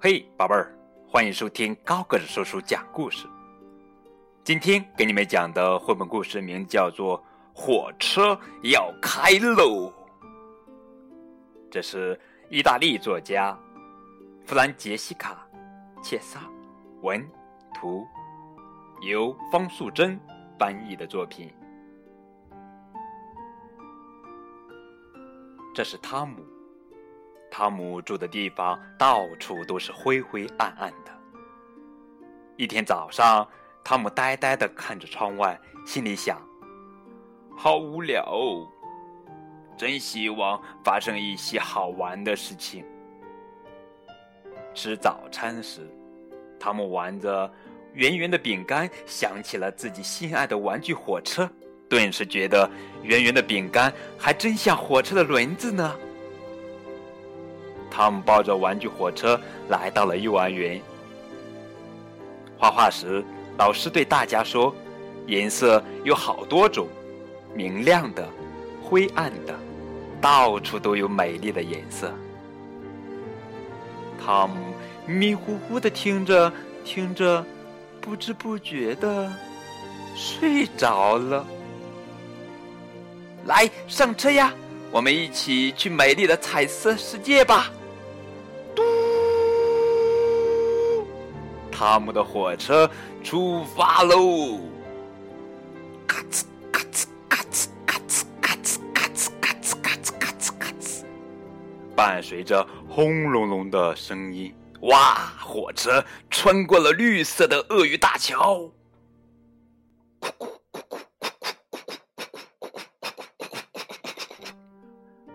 嘿，宝贝儿，欢迎收听高个子叔叔讲故事。今天给你们讲的绘本故事名叫做《火车要开喽》。这是意大利作家弗兰杰西卡·切萨文图，由方素珍翻译的作品。这是汤姆。汤姆住的地方到处都是灰灰暗暗的。一天早上，汤姆呆呆的看着窗外，心里想：“好无聊哦，真希望发生一些好玩的事情。”吃早餐时，汤姆玩着圆圆的饼干，想起了自己心爱的玩具火车，顿时觉得圆圆的饼干还真像火车的轮子呢。汤姆抱着玩具火车来到了幼儿园。画画时，老师对大家说：“颜色有好多种，明亮的、灰暗的，到处都有美丽的颜色。”汤姆迷糊糊的听着，听着，不知不觉的睡着了。来，上车呀！我们一起去美丽的彩色世界吧！汤姆的火车出发喽！咔哧咔哧咔哧咔哧咔哧咔哧咔哧咔哧咔哧咔哧，伴随着轰隆隆的声音，哇！火车穿过了绿色的鳄鱼大桥。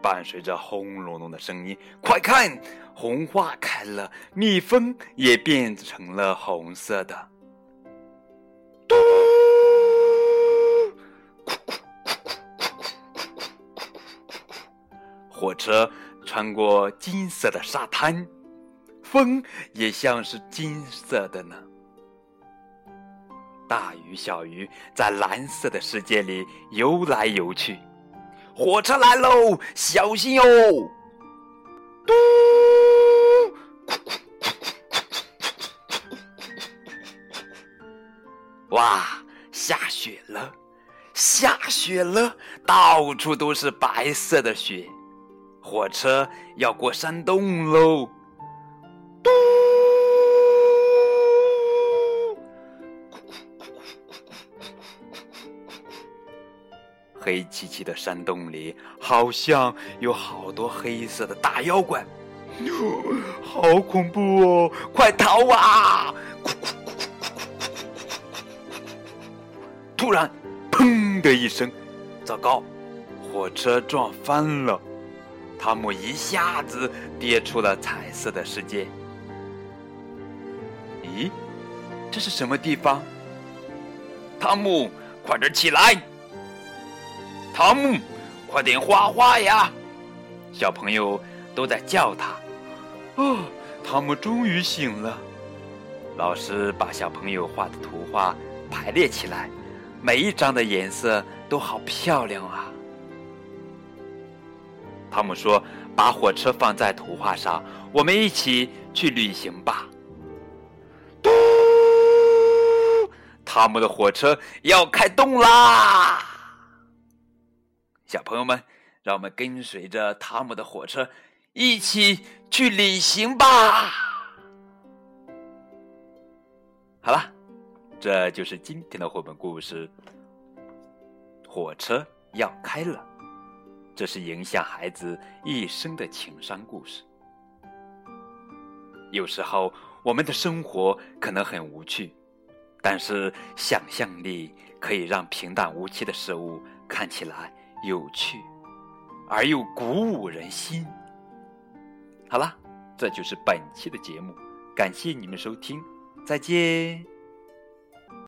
伴随着轰隆隆的声音，快看，红花开了，蜜蜂也变成了红色的。嘟！火车穿过金色的沙滩，风也像是金色的呢。大鱼小鱼在蓝色的世界里游来游去。火车来喽，小心哟！嘟！哇，下雪了，下雪了，到处都是白色的雪。火车要过山洞喽！嘟！黑漆漆的山洞里，好像有好多黑色的大妖怪，好恐怖哦！快逃啊！突然，砰的一声，糟糕，火车撞翻了，汤姆一下子跌出了彩色的世界。咦，这是什么地方？汤姆，快点起来！汤姆，快点画画呀！小朋友都在叫他。哦，汤姆终于醒了。老师把小朋友画的图画排列起来，每一张的颜色都好漂亮啊。汤姆说：“把火车放在图画上，我们一起去旅行吧。”嘟！汤姆的火车要开动啦！小朋友们，让我们跟随着汤姆的火车一起去旅行吧！好了，这就是今天的绘本故事。火车要开了，这是影响孩子一生的情商故事。有时候，我们的生活可能很无趣，但是想象力可以让平淡无奇的事物看起来。有趣，而又鼓舞人心。好了，这就是本期的节目，感谢你们收听，再见。